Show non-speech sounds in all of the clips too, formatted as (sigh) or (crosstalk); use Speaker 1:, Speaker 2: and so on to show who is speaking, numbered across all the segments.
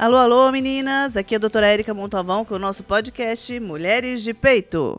Speaker 1: Alô, alô, meninas! Aqui é a doutora Érica Montalvão com o nosso podcast Mulheres de Peito.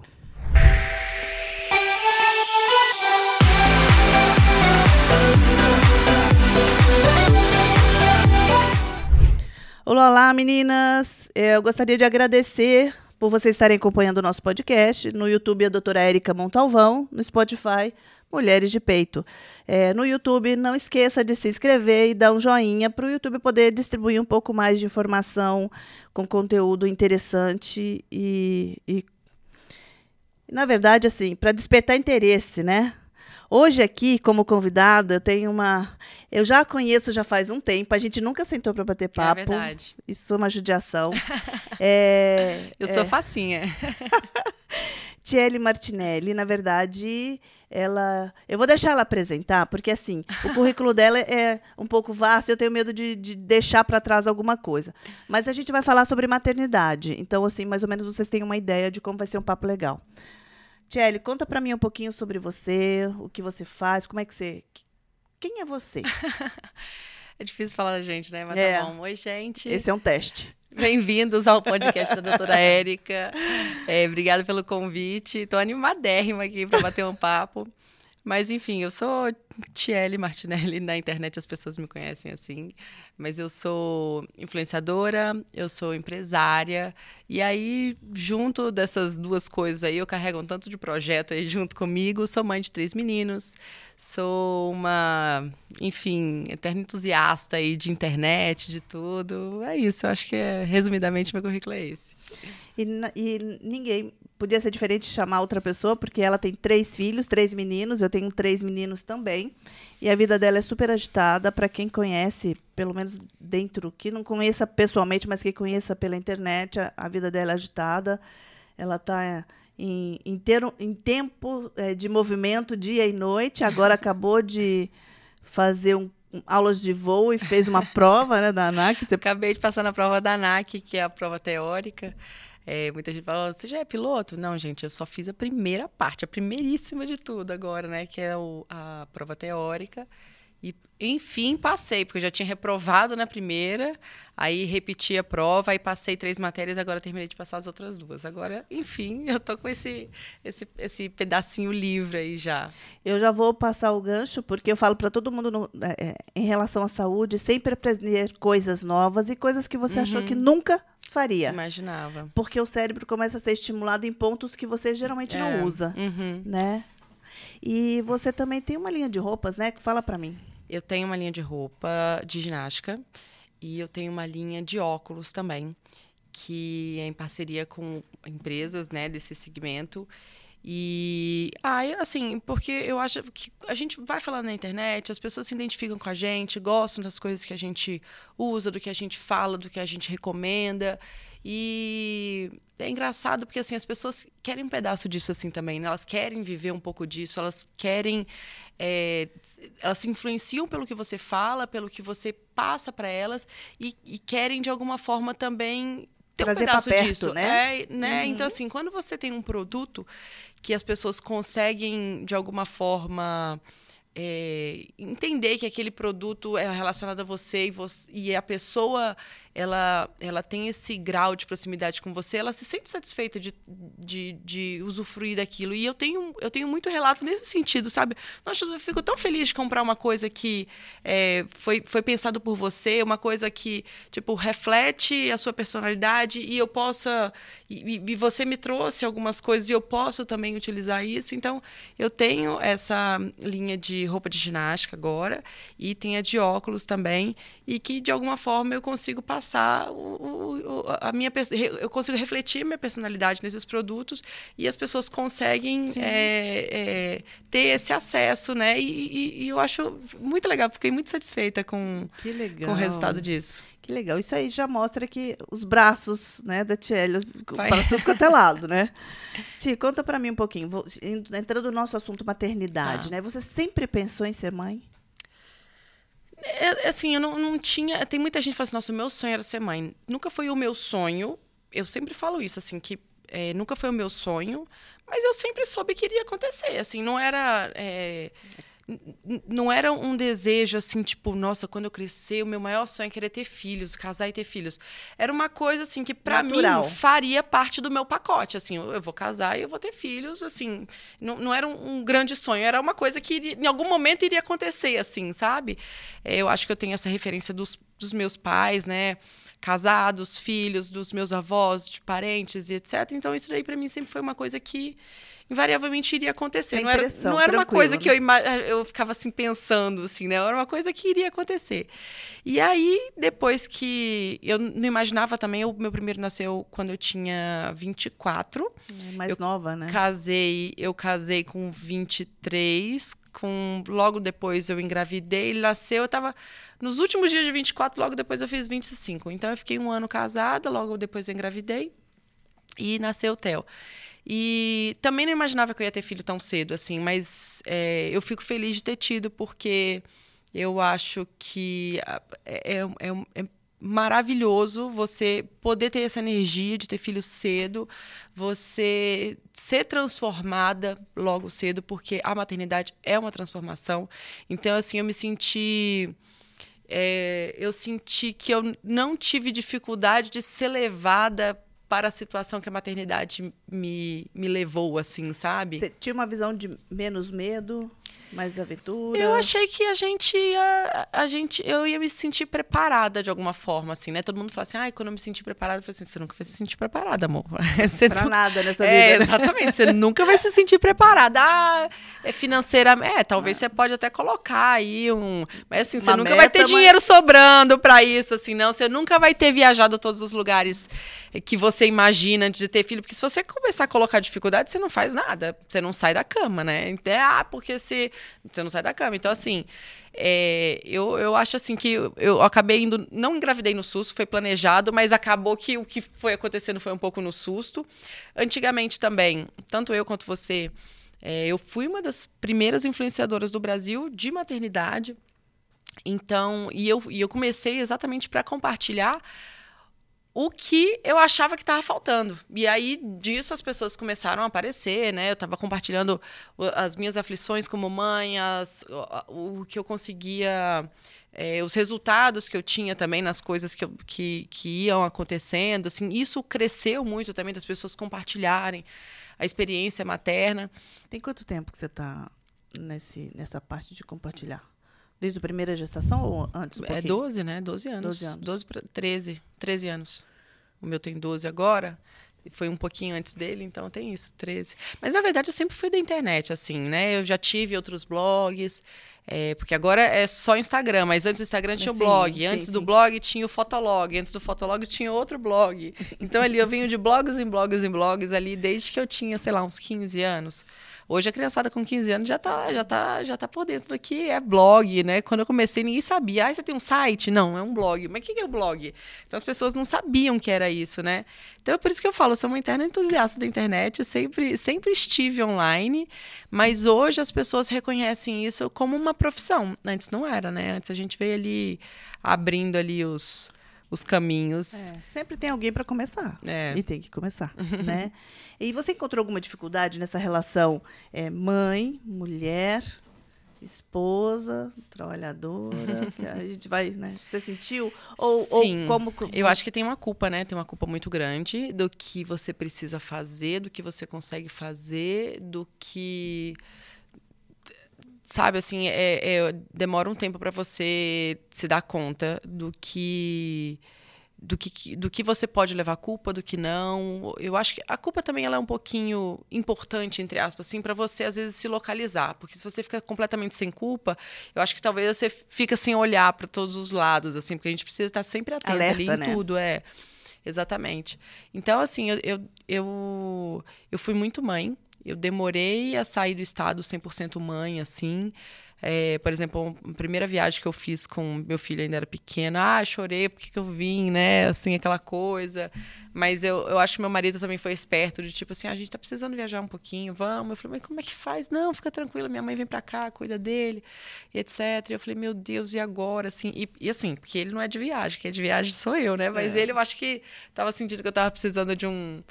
Speaker 1: Olá, olá, meninas! Eu gostaria de agradecer por vocês estarem acompanhando o nosso podcast. No YouTube, a doutora Érica Montalvão. No Spotify, Mulheres de Peito. É, no YouTube, não esqueça de se inscrever e dar um joinha para o YouTube poder distribuir um pouco mais de informação com conteúdo interessante e, e na verdade, assim, para despertar interesse, né? Hoje aqui, como convidada, eu tenho uma. Eu já a conheço já faz um tempo, a gente nunca sentou para bater é papo. É
Speaker 2: verdade.
Speaker 1: Isso é uma judiação. (laughs) é,
Speaker 2: eu é... sou facinha. (laughs) (laughs)
Speaker 1: Tiele Martinelli, na verdade, ela. Eu vou deixar ela apresentar, porque assim, o currículo dela é um pouco vasto, eu tenho medo de, de deixar para trás alguma coisa. Mas a gente vai falar sobre maternidade. Então, assim, mais ou menos vocês têm uma ideia de como vai ser um papo legal. Tiele, conta para mim um pouquinho sobre você, o que você faz, como é que você. Quem é você? (laughs)
Speaker 2: é difícil falar da gente, né? Mas tá é. tá bom. Oi, gente.
Speaker 1: Esse é um teste.
Speaker 2: Bem-vindos ao podcast da doutora Érica. É, obrigada pelo convite. Estou animadérrima aqui para bater um papo. Mas, enfim, eu sou Tiele Martinelli. Na internet as pessoas me conhecem assim. Mas eu sou influenciadora, eu sou empresária. E aí, junto dessas duas coisas aí, eu carrego um tanto de projeto aí junto comigo. Sou mãe de três meninos. Sou uma, enfim, eterna entusiasta aí de internet, de tudo. É isso. Eu acho que, é, resumidamente, meu currículo é esse.
Speaker 1: E, e ninguém podia ser diferente chamar outra pessoa, porque ela tem três filhos, três meninos, eu tenho três meninos também. E a vida dela é super agitada. Para quem conhece, pelo menos dentro, que não conheça pessoalmente, mas que conheça pela internet, a, a vida dela é agitada. Ela está em, em, ter, em tempo é, de movimento dia e noite. Agora acabou de fazer um aulas de voo e fez uma prova né, da ANAC.
Speaker 2: Você... Acabei de passar na prova da ANAC, que é a prova teórica. É, muita gente fala, você já é piloto? Não, gente, eu só fiz a primeira parte, a primeiríssima de tudo agora, né? Que é o, a prova teórica. E, enfim, passei, porque eu já tinha reprovado na primeira, aí repeti a prova, aí passei três matérias, agora terminei de passar as outras duas. Agora, enfim, eu tô com esse, esse, esse pedacinho livre aí já.
Speaker 1: Eu já vou passar o gancho, porque eu falo para todo mundo no, é, é, em relação à saúde, sempre aprender coisas novas e coisas que você uhum. achou que nunca faria.
Speaker 2: Imaginava.
Speaker 1: Porque o cérebro começa a ser estimulado em pontos que você geralmente é. não usa, uhum. né? E você também tem uma linha de roupas, né? Fala para mim.
Speaker 2: Eu tenho uma linha de roupa de ginástica e eu tenho uma linha de óculos também, que é em parceria com empresas, né, desse segmento. E ah, assim, porque eu acho que a gente vai falando na internet, as pessoas se identificam com a gente, gostam das coisas que a gente usa, do que a gente fala, do que a gente recomenda. E é engraçado porque assim as pessoas querem um pedaço disso assim também, né? elas querem viver um pouco disso, elas querem, é, elas se influenciam pelo que você fala, pelo que você passa para elas e, e, querem de alguma forma também ter
Speaker 1: Trazer
Speaker 2: um pedaço
Speaker 1: perto,
Speaker 2: disso,
Speaker 1: né?
Speaker 2: É, né? Uhum. Então assim, quando você tem um produto que as pessoas conseguem, de alguma forma, é, entender que aquele produto é relacionado a você e, você, e a pessoa ela, ela tem esse grau de proximidade com você, ela se sente satisfeita de, de, de usufruir daquilo. E eu tenho, eu tenho muito relato nesse sentido, sabe? Nossa, eu fico tão feliz de comprar uma coisa que é, foi, foi pensado por você, uma coisa que, tipo, reflete a sua personalidade e eu possa... E, e você me trouxe algumas coisas e eu posso também utilizar isso. Então, eu tenho essa linha de roupa de ginástica agora e tem a de óculos também e que, de alguma forma, eu consigo passar passar o, o, a minha eu consigo refletir minha personalidade nesses produtos e as pessoas conseguem é, é, ter esse acesso, né? E, e, e, eu acho muito legal, fiquei muito satisfeita com, com o resultado disso.
Speaker 1: Que legal. Isso aí já mostra que os braços, né, da Tiele para tudo quanto é lado, né? (laughs) Tia, conta para mim um pouquinho. Vou, entrando no nosso assunto maternidade, tá. né? Você sempre pensou em ser mãe?
Speaker 2: É, assim, eu não, não tinha. Tem muita gente que fala assim, nossa, o meu sonho era ser mãe. Nunca foi o meu sonho. Eu sempre falo isso, assim, que é, nunca foi o meu sonho, mas eu sempre soube que iria acontecer. Assim, não era. É, não era um desejo assim, tipo, nossa, quando eu crescer, o meu maior sonho é querer ter filhos, casar e ter filhos. Era uma coisa assim que para mim faria parte do meu pacote, assim, eu vou casar e eu vou ter filhos, assim, não, não era um, um grande sonho, era uma coisa que iria, em algum momento iria acontecer, assim, sabe? É, eu acho que eu tenho essa referência dos, dos meus pais, né? Casados, filhos, dos meus avós, de parentes e etc. Então, isso daí para mim sempre foi uma coisa que invariavelmente iria acontecer. Sem não era, não era uma coisa que eu, eu ficava assim pensando, assim, né? Era uma coisa que iria acontecer. E aí, depois que. Eu não imaginava também, o meu primeiro nasceu quando eu tinha 24.
Speaker 1: É mais
Speaker 2: eu
Speaker 1: nova, né?
Speaker 2: Casei, eu casei com 23. Com, logo depois eu engravidei, ele nasceu, eu tava nos últimos dias de 24, logo depois eu fiz 25. Então eu fiquei um ano casada, logo depois eu engravidei e nasceu o Theo. E também não imaginava que eu ia ter filho tão cedo, assim, mas é, eu fico feliz de ter tido, porque eu acho que é, é, é, é maravilhoso você poder ter essa energia de ter filho cedo, você ser transformada logo cedo, porque a maternidade é uma transformação. Então, assim, eu me senti. É, eu senti que eu não tive dificuldade de ser levada para a situação que a maternidade me, me levou, assim, sabe?
Speaker 1: Você tinha uma visão de menos medo? Mais aventura?
Speaker 2: Eu achei que a gente ia. A gente, eu ia me sentir preparada de alguma forma, assim, né? Todo mundo fala assim, ah, quando eu me senti preparada, eu falei assim, você nunca vai se sentir preparada, amor. (laughs)
Speaker 1: Você pra nada nessa
Speaker 2: é,
Speaker 1: vida. Né?
Speaker 2: Exatamente, você nunca vai se sentir preparada. Ah, é financeiramente. É, talvez ah. você pode até colocar aí um. Mas assim, você Uma nunca meta, vai ter mas... dinheiro sobrando para isso, assim, não. Você nunca vai ter viajado a todos os lugares que você imagina antes de ter filho. Porque se você começar a colocar dificuldade, você não faz nada. Você não sai da cama, né? Então, ah, porque se você não sai da cama. Então, assim, é, eu, eu acho assim que eu, eu acabei indo. Não engravidei no susto, foi planejado, mas acabou que o que foi acontecendo foi um pouco no susto. Antigamente também, tanto eu quanto você, é, eu fui uma das primeiras influenciadoras do Brasil de maternidade. Então, e eu, e eu comecei exatamente para compartilhar o que eu achava que estava faltando. E aí disso as pessoas começaram a aparecer, né? Eu estava compartilhando as minhas aflições como mãe, as, o, o que eu conseguia. É, os resultados que eu tinha também nas coisas que, eu, que, que iam acontecendo, assim, isso cresceu muito também das pessoas compartilharem a experiência materna.
Speaker 1: Tem quanto tempo que você está nessa parte de compartilhar? Desde a primeira gestação ou antes? Um
Speaker 2: é 12, né? 12 anos. 12 anos. 12 para 13. 13 anos. O meu tem 12 agora. Foi um pouquinho antes dele, então tem isso, 13. Mas na verdade eu sempre fui da internet, assim, né? Eu já tive outros blogs. É, porque agora é só Instagram, mas antes do Instagram tinha o blog, antes sim, do sim. blog tinha o Fotolog, antes do Fotolog tinha outro blog. Então ali eu venho de blogs em blogs em blogs ali desde que eu tinha, sei lá, uns 15 anos. Hoje a criançada com 15 anos já tá, já tá, já tá por dentro do que é blog, né? Quando eu comecei, ninguém sabia. Ah, você tem um site? Não, é um blog. Mas o que é o blog? Então as pessoas não sabiam que era isso, né? Então é por isso que eu falo, eu sou uma interna entusiasta da internet, sempre, sempre estive online, mas hoje as pessoas reconhecem isso como uma profissão. Antes não era, né? Antes a gente veio ali abrindo ali os os caminhos.
Speaker 1: É, sempre tem alguém para começar. É. E tem que começar, (laughs) né? E você encontrou alguma dificuldade nessa relação é, mãe, mulher, esposa, trabalhadora? (laughs) a gente vai, né? Você sentiu? Ou,
Speaker 2: Sim.
Speaker 1: Ou como,
Speaker 2: Eu acho que tem uma culpa, né? Tem uma culpa muito grande do que você precisa fazer, do que você consegue fazer, do que sabe, assim, é, é, demora um tempo para você se dar conta do que do que, do que você pode levar culpa, do que não. Eu acho que a culpa também ela é um pouquinho importante, entre aspas, assim, para você às vezes se localizar. Porque se você fica completamente sem culpa, eu acho que talvez você fica sem olhar para todos os lados, assim, porque a gente precisa estar sempre atento Alerta, ali em né? tudo, é. Exatamente. Então, assim, eu, eu, eu, eu fui muito mãe, eu demorei a sair do estado 100% mãe, assim. É, por exemplo, a primeira viagem que eu fiz com meu filho ainda era pequeno, ah, chorei porque que eu vim, né? Assim, aquela coisa. Mas eu, eu acho que meu marido também foi esperto, de tipo assim, ah, a gente tá precisando viajar um pouquinho, vamos. Eu falei, mas como é que faz? Não, fica tranquila, minha mãe vem para cá, cuida dele, e etc. E eu falei, meu Deus, e agora? Assim, e, e, assim, porque ele não é de viagem, quem é de viagem sou eu, né? Mas é. ele, eu acho que tava sentindo que eu tava precisando de um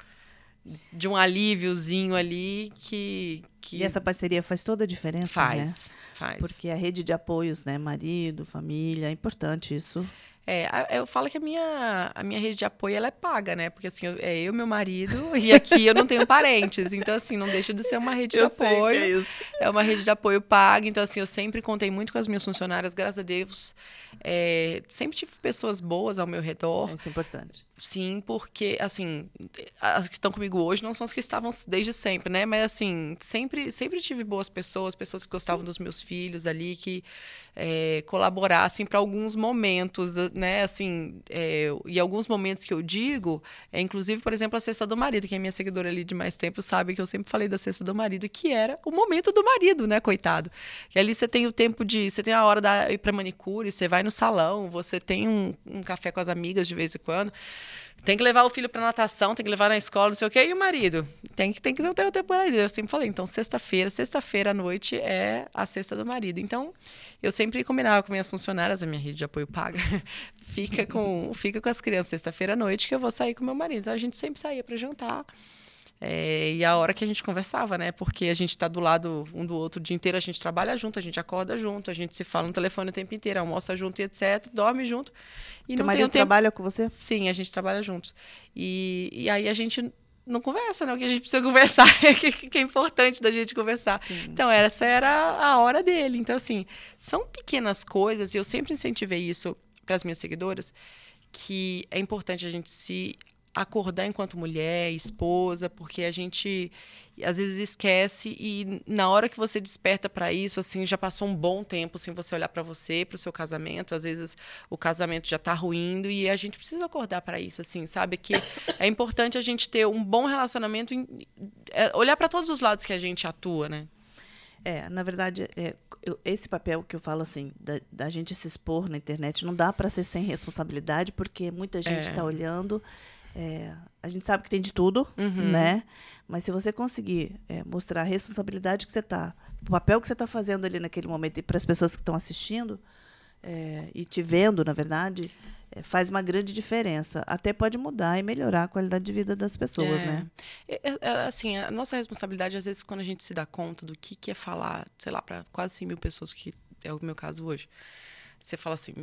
Speaker 2: de um alíviozinho ali que, que
Speaker 1: E essa parceria faz toda a diferença, né?
Speaker 2: faz, faz.
Speaker 1: Porque a rede de apoios, né? Marido, família, é importante isso.
Speaker 2: É, eu falo que a minha, a minha rede de apoio ela é paga, né? Porque assim, eu- é eu, meu marido, e aqui eu não tenho parentes. Então, assim, não deixa de ser uma rede de apoio.
Speaker 1: isso.
Speaker 2: É uma rede de apoio paga, então assim, eu sempre contei muito com as minhas funcionárias, graças a Deus. É, sempre tive pessoas boas ao meu redor,
Speaker 1: Isso é importante.
Speaker 2: Sim, porque, assim, as que estão comigo hoje não são as que estavam desde sempre, né? Mas, assim, sempre, sempre tive boas pessoas, pessoas que gostavam dos meus filhos ali, que é, colaborassem para alguns momentos, né? Assim, é, e alguns momentos que eu digo, é, inclusive, por exemplo, a cesta do marido, que é minha seguidora ali de mais tempo sabe que eu sempre falei da cesta do marido, que era o momento do marido, né, coitado? Que ali você tem o tempo de. Você tem a hora da ir pra manicure, você vai no salão, você tem um, um café com as amigas de vez em quando. Tem que levar o filho pra natação, tem que levar na escola, não sei o quê. E o marido? Tem que, tem que ter o tempo do marido. Eu sempre falei, então, sexta-feira, sexta-feira à noite é a sexta do marido. Então, eu sempre combinava com minhas funcionárias, a minha rede de apoio paga, (laughs) fica com, fica com as crianças sexta-feira à noite que eu vou sair com meu marido. Então, a gente sempre saía para jantar. É, e a hora que a gente conversava, né? Porque a gente tá do lado um do outro o dia inteiro, a gente trabalha junto, a gente acorda junto, a gente se fala no telefone o tempo inteiro, almoça junto e etc, dorme junto. E
Speaker 1: Teu
Speaker 2: não tem
Speaker 1: marido
Speaker 2: tempo
Speaker 1: trabalha com você?
Speaker 2: Sim, a gente trabalha juntos. E, e aí a gente não conversa, né? O que a gente precisa (laughs) conversar, que, que é importante da gente conversar. Então, essa era a hora dele. Então, assim, são pequenas coisas, e eu sempre incentivei isso para as minhas seguidoras, que é importante a gente se acordar enquanto mulher, esposa, porque a gente às vezes esquece e na hora que você desperta para isso, assim, já passou um bom tempo sem você olhar para você, para o seu casamento, às vezes o casamento já tá ruindo e a gente precisa acordar para isso, assim, sabe que é importante a gente ter um bom relacionamento, em- é, olhar para todos os lados que a gente atua, né?
Speaker 1: É, na verdade, é, eu- esse papel que eu falo assim, da, da gente se expor na internet, não dá para ser sem responsabilidade, porque muita gente
Speaker 2: É.
Speaker 1: está olhando. É, a gente sabe que tem de tudo,
Speaker 2: Uhum.
Speaker 1: né? Mas se você conseguir é, mostrar a responsabilidade que você está, o papel que você está fazendo ali naquele momento e para as pessoas que estão assistindo é, e te vendo, na verdade, é, faz uma grande diferença. Até pode mudar e melhorar a qualidade de vida das pessoas,
Speaker 2: É.
Speaker 1: né?
Speaker 2: É, é, é, assim, a nossa responsabilidade, às vezes, quando a gente se dá conta do que, que é falar, sei lá, para quase 100 mil pessoas, que é o meu caso hoje, você fala assim.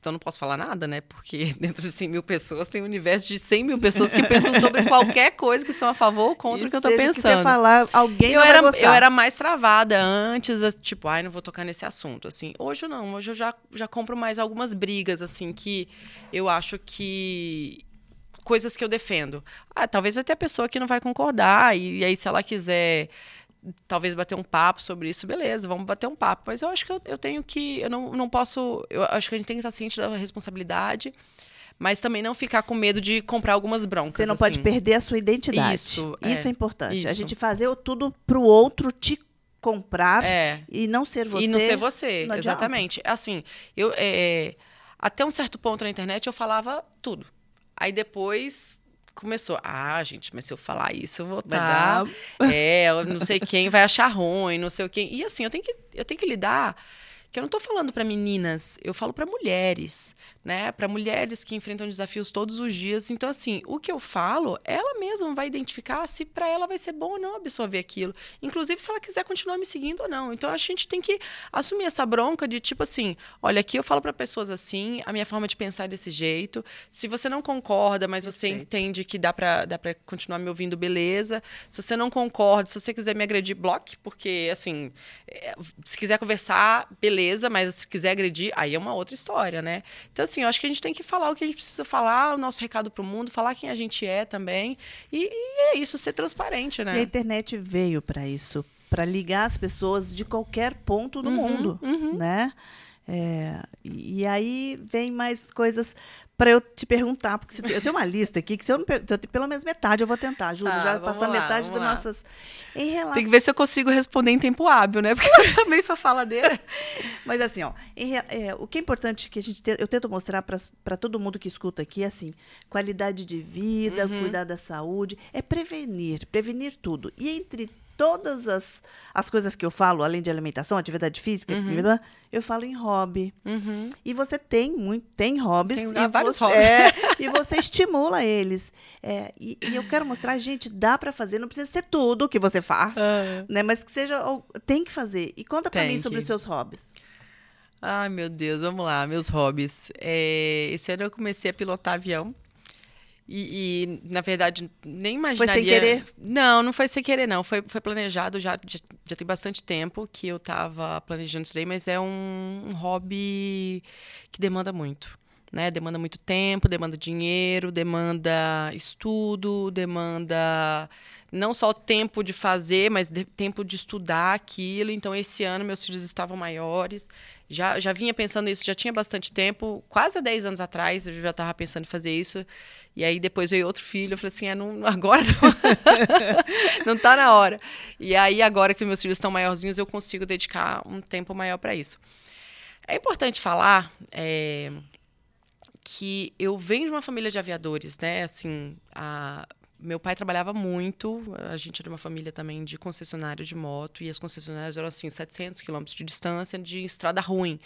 Speaker 2: Então não posso falar nada, né? Porque (laughs) dentro de 100 mil pessoas tem um universo de 100 mil pessoas que pensam sobre qualquer coisa que são a favor ou contra o que eu tô
Speaker 1: que
Speaker 2: pensando.
Speaker 1: você falar, alguém
Speaker 2: eu
Speaker 1: não
Speaker 2: era, eu era mais travada antes, tipo, ai, não vou tocar nesse assunto, assim. Hoje não, hoje eu já, já compro mais algumas brigas, assim, que eu acho que coisas que eu defendo. Ah, talvez vai ter a pessoa que não vai concordar, e, e aí se ela quiser talvez bater um papo sobre isso, beleza, vamos bater um papo. Mas eu acho que eu, eu tenho que, eu não, não posso, eu acho que a gente tem que estar ciente da responsabilidade, mas também não ficar com medo de comprar algumas broncas.
Speaker 1: Você não pode
Speaker 2: assim.
Speaker 1: perder a sua identidade.
Speaker 2: Isso,
Speaker 1: Isso
Speaker 2: é,
Speaker 1: é, importante. A
Speaker 2: isso.
Speaker 1: gente fazer tudo pro outro te comprar
Speaker 2: É.
Speaker 1: e não ser você.
Speaker 2: E não ser você,
Speaker 1: não
Speaker 2: exatamente. Assim, eu é, até um certo ponto na internet eu falava tudo. Aí depois começou, ah, gente, mas se eu falar isso, eu vou estar.
Speaker 1: dar-
Speaker 2: É, eu não sei quem vai achar ruim, não sei o quem. E assim, eu tenho que, eu tenho que lidar. Que eu não tô falando para meninas, eu falo para mulheres, né? Para mulheres que enfrentam desafios todos os dias. Então, assim, o que eu falo, ela mesma vai identificar se para ela vai ser bom ou não absorver aquilo. Inclusive, se ela quiser continuar me seguindo ou não. Então, a gente tem que assumir essa bronca de tipo assim: olha, aqui eu falo para pessoas assim, a minha forma de pensar é desse jeito. Se você não concorda, mas você
Speaker 1: Perfeito.
Speaker 2: entende que dá para dá pra continuar me ouvindo, beleza. Se você não concorda, se você quiser me agredir, bloque, porque, assim, é, se quiser conversar, beleza, mas se quiser agredir, aí é uma outra história, né? Então, assim, eu acho que a gente tem que falar o que a gente precisa falar, o nosso recado pro mundo, falar quem a gente é também. E, e é isso, ser transparente,
Speaker 1: E a
Speaker 2: né?
Speaker 1: internet veio para isso, para ligar as pessoas de qualquer ponto do
Speaker 2: Uhum,
Speaker 1: mundo,
Speaker 2: uhum.
Speaker 1: né? É, e aí vem mais coisas para eu te perguntar, porque se- eu tenho uma lista aqui que se eu não per- pelo menos metade eu vou tentar, juro,
Speaker 2: Tá,
Speaker 1: já passar
Speaker 2: lá,
Speaker 1: metade das nossas em relação
Speaker 2: Tem que ver se eu consigo responder em tempo hábil, né? Porque eu (laughs) também sou faladeira. (laughs)
Speaker 1: Mas assim, ó, em é, o que é importante que a gente te- eu tento mostrar para todo mundo que escuta aqui é assim, qualidade de vida,
Speaker 2: Uhum.
Speaker 1: cuidar da saúde, é prevenir, prevenir tudo. E entre todas as, as coisas que eu falo, além de alimentação, atividade física,
Speaker 2: Uhum.
Speaker 1: eu falo em hobby.
Speaker 2: Uhum.
Speaker 1: E você tem muito, tem hobbies.
Speaker 2: Tem
Speaker 1: e
Speaker 2: vários
Speaker 1: você,
Speaker 2: hobbies.
Speaker 1: é, (laughs) e você estimula eles. É, e, e eu quero mostrar, gente, dá pra fazer, não precisa ser tudo que você faz,
Speaker 2: Ah.
Speaker 1: né? Mas que seja, tem que fazer. E conta pra
Speaker 2: Tem
Speaker 1: mim sobre
Speaker 2: que.
Speaker 1: os seus hobbies.
Speaker 2: Ai, meu Deus, vamos lá, meus hobbies. É, esse ano eu comecei a pilotar avião. E, e, na verdade, nem imaginaria...
Speaker 1: sem querer?
Speaker 2: Não, não foi sem querer, não. Foi, foi planejado já, já, já tem bastante tempo que eu estava planejando isso daí, mas é um, um hobby que demanda muito. Né? Demanda muito tempo, demanda dinheiro, demanda estudo, demanda não só tempo de fazer, mas de- tempo de estudar aquilo. Então, esse ano, meus filhos estavam maiores. Já, já vinha pensando nisso, já tinha bastante tempo. Quase há 10 anos atrás, eu já estava pensando em fazer isso. E aí, depois veio outro filho. Eu falei assim, é, não, (laughs) agora não. (laughs) não tá na hora. E aí, agora que meus filhos estão maiorzinhos, eu consigo dedicar um tempo maior para isso. É importante falar... é, que eu venho de uma família de aviadores, né? Assim, a- meu pai trabalhava muito, a gente era uma família também de concessionário de moto, e as concessionárias eram assim, 700 quilômetros de distância de estrada ruim.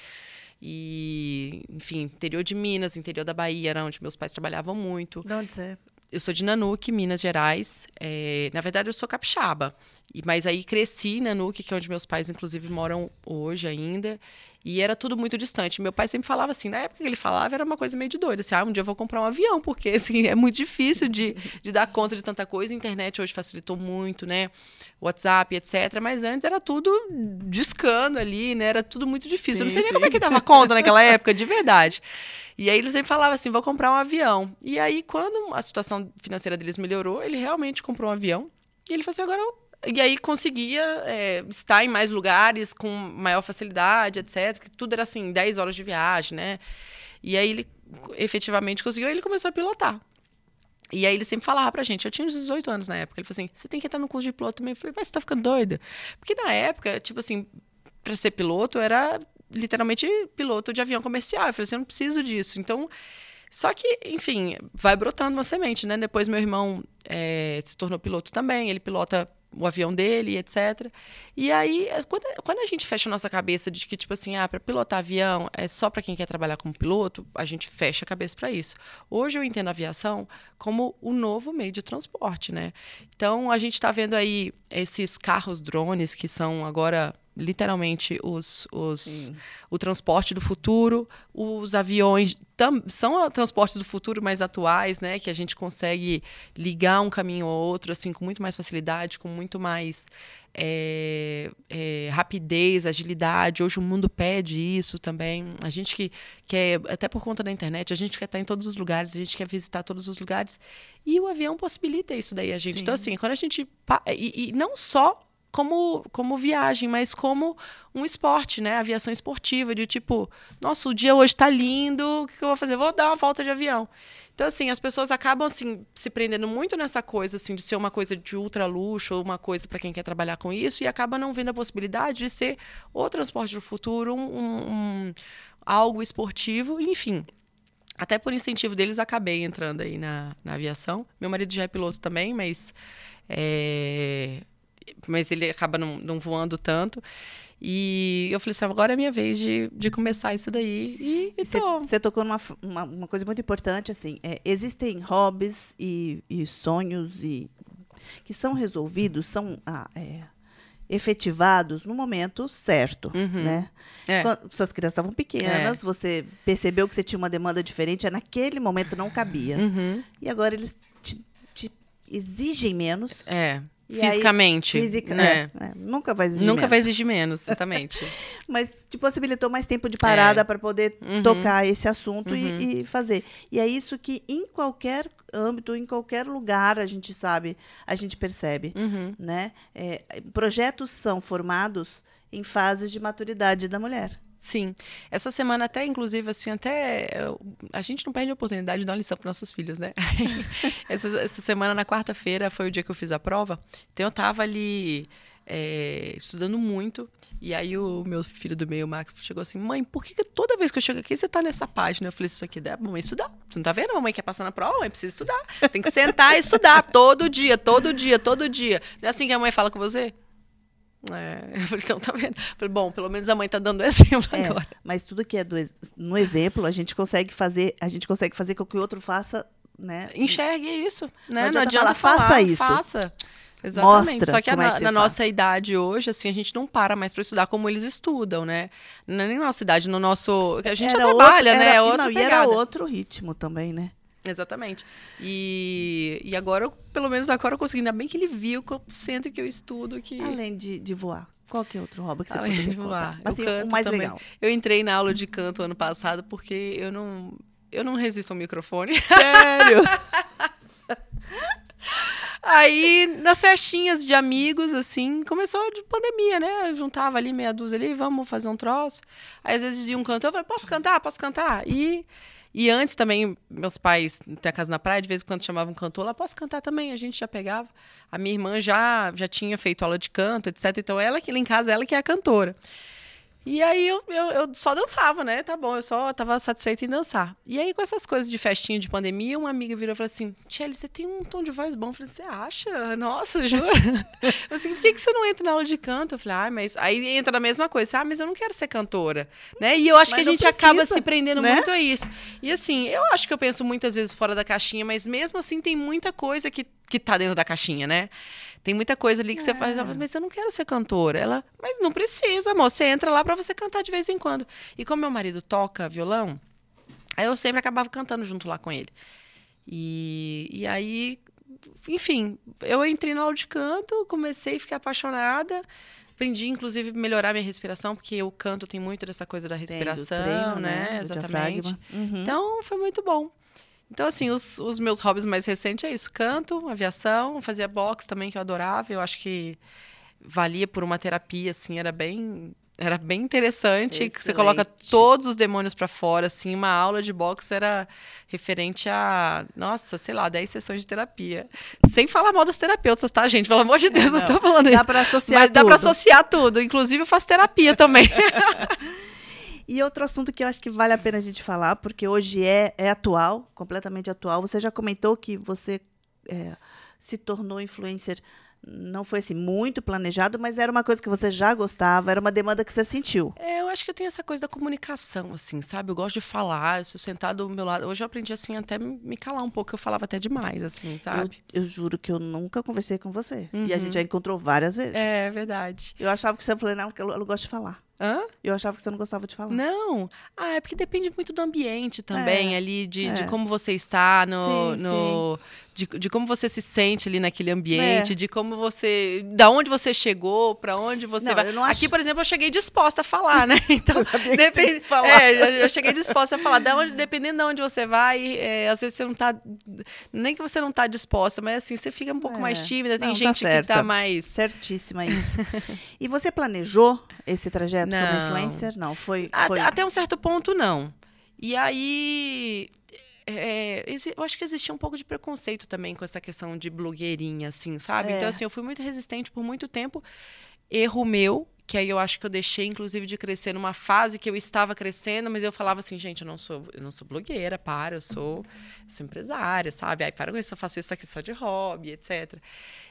Speaker 2: E, enfim, interior de Minas, interior da Bahia, era onde meus pais trabalhavam muito.
Speaker 1: De onde você?
Speaker 2: Eu sou de Nanuque, Minas Gerais. É, na verdade, eu sou capixaba. E- Mas aí cresci em Nanuque, que é onde meus pais, inclusive, moram hoje ainda. E era tudo muito distante. Meu pai sempre falava assim, na época que ele falava, era uma coisa meio de doido. Assim, ah, um dia eu vou comprar um avião, porque assim, (laughs) é muito difícil de, de dar conta de tanta coisa. A internet hoje facilitou muito, né? WhatsApp, etc. Mas antes era tudo discando ali, né? Era tudo muito difícil. eu não
Speaker 1: Sim,
Speaker 2: sei nem
Speaker 1: sim.
Speaker 2: como é que dava conta naquela (laughs) época, de verdade. E aí eles sempre falavam assim, vou comprar um avião. E aí, quando a situação financeira deles melhorou, ele realmente comprou um avião. E ele falou assim, agora eu... E aí conseguia é, estar em mais lugares com maior facilidade, etc. Que tudo era assim, 10 horas de viagem, né? E aí ele efetivamente conseguiu, ele começou a pilotar. E aí ele sempre falava pra gente, eu tinha uns 18 anos na época, ele falou assim, você tem que entrar no curso de piloto também. Eu falei, mas você tá ficando doida? Porque na época, tipo assim, pra ser piloto, era literalmente piloto de avião comercial. Eu falei assim, eu não preciso disso. Então, só que, enfim, vai brotando uma semente, né? Depois meu irmão eh, se tornou piloto também, ele pilota o avião dele, etc. E aí, eh, quando, quando a gente fecha a nossa cabeça de que, tipo assim, ah, para pilotar avião é só para quem quer trabalhar como piloto, a gente fecha a cabeça para isso. Hoje eu entendo a aviação como o novo meio de transporte, né? Então, a gente está vendo aí esses carros drones que são agora literalmente os, os
Speaker 1: Sim.
Speaker 2: o transporte do futuro, os aviões tam, são transportes do futuro mais atuais, né, que a gente consegue ligar um caminho ao outro assim com muito mais facilidade, com muito mais é, é, rapidez, agilidade. Hoje o mundo pede isso também. A gente que quer, até por conta da internet, a gente quer estar em todos os lugares, a gente quer visitar todos os lugares. E o avião possibilita isso daí a gente.
Speaker 1: Sim.
Speaker 2: Então, assim, quando a gente. E, e não só como, como viagem, mas como um esporte, né? Aviação esportiva, de tipo, nossa, o dia hoje tá lindo, o que, que eu vou fazer? Vou dar uma volta de avião. Então, assim, as pessoas acabam, assim, se prendendo muito nessa coisa, assim, de ser uma coisa de ultra luxo, ou uma coisa para quem quer trabalhar com isso, e acaba não vendo a possibilidade de ser o transporte do futuro, um- um- algo esportivo, enfim. Até por incentivo deles, acabei entrando aí na, na aviação. Meu marido já é piloto também, mas é, mas ele acaba não, não voando tanto. E eu falei assim, agora é minha vez de, de começar isso daí. E, e
Speaker 1: Você, tocou numa uma, uma coisa muito importante, assim, é, existem hobbies e, e sonhos e que são resolvidos, são ah, é, efetivados no momento certo, né?
Speaker 2: É.
Speaker 1: Quando suas crianças estavam pequenas, você percebeu que você tinha uma demanda diferente, naquele momento não cabia.
Speaker 2: Uhum.
Speaker 1: E agora eles te, te exigem menos.
Speaker 2: É.
Speaker 1: E aí,
Speaker 2: Fisicamente.
Speaker 1: Física,
Speaker 2: né?
Speaker 1: é, é, nunca vai exigir
Speaker 2: Nunca
Speaker 1: menos.
Speaker 2: vai exigir menos, (laughs) exatamente.
Speaker 1: Mas te possibilitou mais tempo de parada
Speaker 2: É.
Speaker 1: para poder
Speaker 2: Uhum.
Speaker 1: tocar esse assunto e-
Speaker 2: Uhum.
Speaker 1: e, fazer. E é isso que em qualquer âmbito, em qualquer lugar, a gente sabe, a gente percebe.
Speaker 2: Uhum.
Speaker 1: Né? É, projetos são formados em fases de maturidade da mulher.
Speaker 2: Sim. Essa semana até, inclusive, assim, até eu- a gente não perde a oportunidade de dar uma lição para nossos filhos, né? (laughs) essa, essa semana, na quarta-feira, foi o dia que eu fiz a prova. Então, eu tava ali é, estudando muito. E aí, o meu filho do meio, o Max, chegou assim: Mãe, por que, toda vez que eu chego aqui você tá nessa página? Eu falei: Isso aqui dá pra mamãe estudar. Você não tá vendo? A mamãe quer passar na prova, mãe precisa estudar. Tem que sentar e estudar todo dia, todo dia, todo dia. Não é assim que a mãe fala com você? É, (laughs) eu falei, então tá vendo? Falei, bom, pelo menos a mãe tá dando (laughs) exemplo
Speaker 1: É,
Speaker 2: agora.
Speaker 1: mas tudo que é do, no exemplo, a gente consegue fazer, a gente consegue fazer com que o outro faça, né?
Speaker 2: Enxergue isso, né?
Speaker 1: Não
Speaker 2: Não
Speaker 1: adianta
Speaker 2: adianta,
Speaker 1: falar,
Speaker 2: falar,
Speaker 1: "Faça isso".
Speaker 2: Faça. Exatamente.
Speaker 1: Mostra
Speaker 2: Só que a
Speaker 1: é
Speaker 2: na,
Speaker 1: que
Speaker 2: na
Speaker 1: faz.
Speaker 2: nossa idade hoje, assim, a gente não para mais para estudar como eles estudam, né? Não é nem na nossa idade, no nosso. A gente já
Speaker 1: Era
Speaker 2: trabalha,
Speaker 1: outro-
Speaker 2: né?
Speaker 1: era-
Speaker 2: É
Speaker 1: e
Speaker 2: outra
Speaker 1: não, e era outro ritmo também, né?
Speaker 2: Exatamente. E, e agora, eu- pelo menos agora eu consegui. Ainda bem que ele viu que eu sinto que eu estudo que.
Speaker 1: Além de, de voar, qual que é outro hobby que você
Speaker 2: Além de voar,
Speaker 1: contar?
Speaker 2: eu
Speaker 1: Assim, o mais
Speaker 2: também.
Speaker 1: legal.
Speaker 2: Eu entrei na aula de canto ano passado porque eu não. Eu não resisto ao microfone.
Speaker 1: Sério? (laughs)
Speaker 2: Aí, nas festinhas de amigos, assim, começou de pandemia, né? Eu juntava ali meia dúzia ali, vamos fazer um troço. Aí, às vezes, dizia um cantor, eu falei, posso cantar? Posso cantar? E, e antes também, meus pais têm a casa na praia, de vez em quando chamavam um cantor lá, posso cantar também? A gente já pegava. A minha irmã já, já tinha feito aula de canto, etc. Então, ela que lá em casa, ela que é a cantora. E aí eu, eu, eu só dançava, né? Tá bom, eu só tava satisfeita em dançar. E aí, com essas coisas de festinha de pandemia, uma amiga virou e falou assim: Tchelle, você tem um tom de voz bom. Eu falei, você acha? Nossa, jura? eu (laughs) assim, por que, que você não entra na aula de canto? Eu falei, ah, mas aí entra na mesma coisa, ah, mas eu não quero ser cantora. Né? E eu acho
Speaker 1: Mas
Speaker 2: que a gente acaba
Speaker 1: precisa,
Speaker 2: se prendendo
Speaker 1: né?
Speaker 2: muito a isso. E assim, eu acho que eu penso muitas vezes fora da caixinha, mas mesmo assim tem muita coisa que, que tá dentro da caixinha, né? Tem muita coisa ali que você faz, mas eu não quero ser cantora. Ela, mas não precisa, amor. Você entra lá pra você cantar de vez em quando. E como meu marido toca violão, aí eu sempre acabava cantando junto lá com ele. E, e aí, enfim, eu entrei na aula de canto, comecei a ficar apaixonada. Aprendi, inclusive, a melhorar minha respiração, porque o canto tem muito dessa coisa da
Speaker 1: Tem
Speaker 2: respiração,
Speaker 1: treino,
Speaker 2: né?
Speaker 1: Do
Speaker 2: Exatamente.
Speaker 1: Uhum.
Speaker 2: Então, foi muito bom. Então, assim, os, os meus hobbies mais recentes é isso: canto, aviação, fazia boxe também, que eu adorava. Eu acho que valia por uma terapia, assim, era bem. Era bem interessante, que você coloca todos os demônios pra fora, assim, uma aula de boxe era referente a, nossa, sei lá, 10 sessões de terapia. Sem falar mal dos terapeutas, tá, gente? Pelo amor de Deus, não,
Speaker 1: não.
Speaker 2: tô falando
Speaker 1: Dá
Speaker 2: isso.
Speaker 1: pra associar
Speaker 2: Mas dá pra
Speaker 1: tudo.
Speaker 2: associar tudo. Inclusive, eu faço terapia também. (laughs)
Speaker 1: E outro assunto que eu acho que vale a pena a gente falar, porque hoje é, é atual, completamente atual. Você já comentou que você é, se tornou influencer, não foi assim muito planejado, mas era uma coisa que você já gostava, era uma demanda que você sentiu.
Speaker 2: É, eu acho que eu tenho essa coisa da comunicação, assim, sabe? Eu gosto de falar, eu sou sentado do meu lado. Hoje eu aprendi, assim, até me calar um pouco, eu falava até demais, assim,
Speaker 1: Eu,
Speaker 2: sabe?
Speaker 1: eu juro que eu nunca conversei com você. E a
Speaker 2: Uhum.
Speaker 1: gente já encontrou várias vezes.
Speaker 2: É verdade.
Speaker 1: Eu achava que você falou, não, porque eu, eu gosto de falar.
Speaker 2: Hã?
Speaker 1: Eu achava que você não gostava de falar.
Speaker 2: Não. Ah, é porque depende muito do ambiente também,
Speaker 1: É,
Speaker 2: ali, de, de
Speaker 1: é.
Speaker 2: como você está, no,
Speaker 1: Sim,
Speaker 2: no, De, de como você se sente ali naquele ambiente,
Speaker 1: É.
Speaker 2: de como você. Da onde você chegou, pra onde você
Speaker 1: Não,
Speaker 2: vai. Aqui,
Speaker 1: acho-
Speaker 2: por exemplo, eu cheguei disposta a falar, né? (laughs) Então,
Speaker 1: que
Speaker 2: depende.
Speaker 1: que falar.
Speaker 2: É, eu, cheguei disposta a falar. Da onde, dependendo de onde você vai, é, às vezes você não tá. Nem que você não tá disposta, mas assim, você fica um pouco
Speaker 1: É.
Speaker 2: mais tímida. Tem
Speaker 1: Não, tá
Speaker 2: gente que
Speaker 1: certa.
Speaker 2: tá mais.
Speaker 1: Certíssima isso. (laughs) e você planejou esse trajeto como
Speaker 2: Não.
Speaker 1: influencer? Não, foi.
Speaker 2: Até,
Speaker 1: foi...
Speaker 2: até um certo ponto, não. E aí. é, eu acho que existia um pouco de preconceito também com essa questão de blogueirinha, assim, sabe?
Speaker 1: É.
Speaker 2: Então, assim, eu fui muito resistente por muito tempo. Erro meu, que aí eu acho que eu deixei, inclusive, de crescer numa fase que eu estava crescendo, mas eu falava assim, gente, eu não sou, eu não sou blogueira, para, eu sou, eu sou empresária, sabe? Aí para com isso, eu faço isso aqui só de hobby, etc.